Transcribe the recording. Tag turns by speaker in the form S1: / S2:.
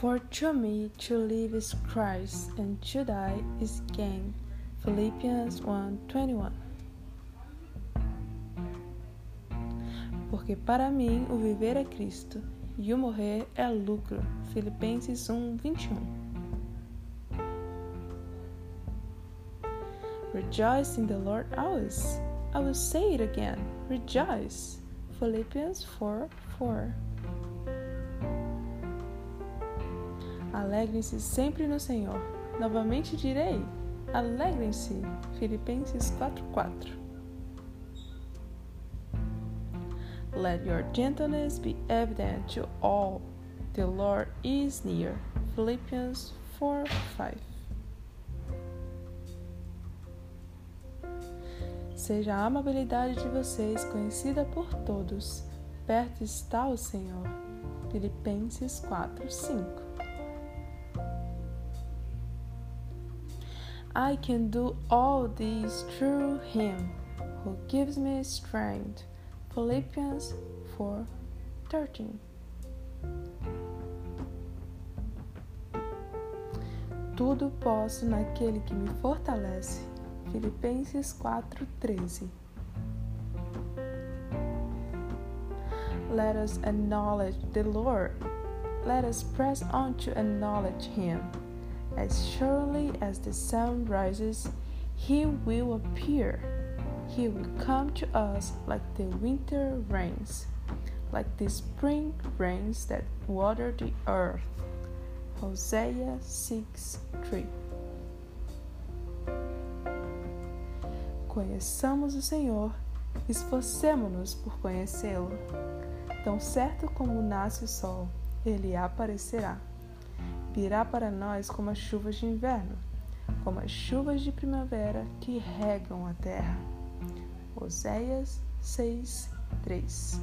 S1: For to me to live is Christ and to die is gain. Philippians 1:21. Porque para mim o viver é Cristo e o morrer é lucro. Filipenses um 1:21. Um. Rejoice in the Lord always. I will say it again. Rejoice. Philippians 4:4. 4. Alegrem-se sempre no Senhor. Novamente direi: alegrem-se. Filipenses 4:4. Let your gentleness be evident to all. The Lord is near. Philippians 4:5. Seja a amabilidade de vocês conhecida por todos. Perto está o Senhor. Filipenses 4:5. I can do all this through Him who gives me strength. Philippians 4:13. Tudo posso naquele que me fortalece. Filipenses 4:13. Let us acknowledge the Lord. Let us press on to acknowledge Him. As surely as the sun rises, he will appear. He will come to us like the winter rains, like the spring rains that water the earth. Hosea 6 3 Conheçamos o Senhor, esforcemo-nos por conhecê-lo. Tão certo como nasce o sol, ele aparecerá virá para nós como as chuvas de inverno, como as chuvas de primavera que regam a terra. Oséias 6, 3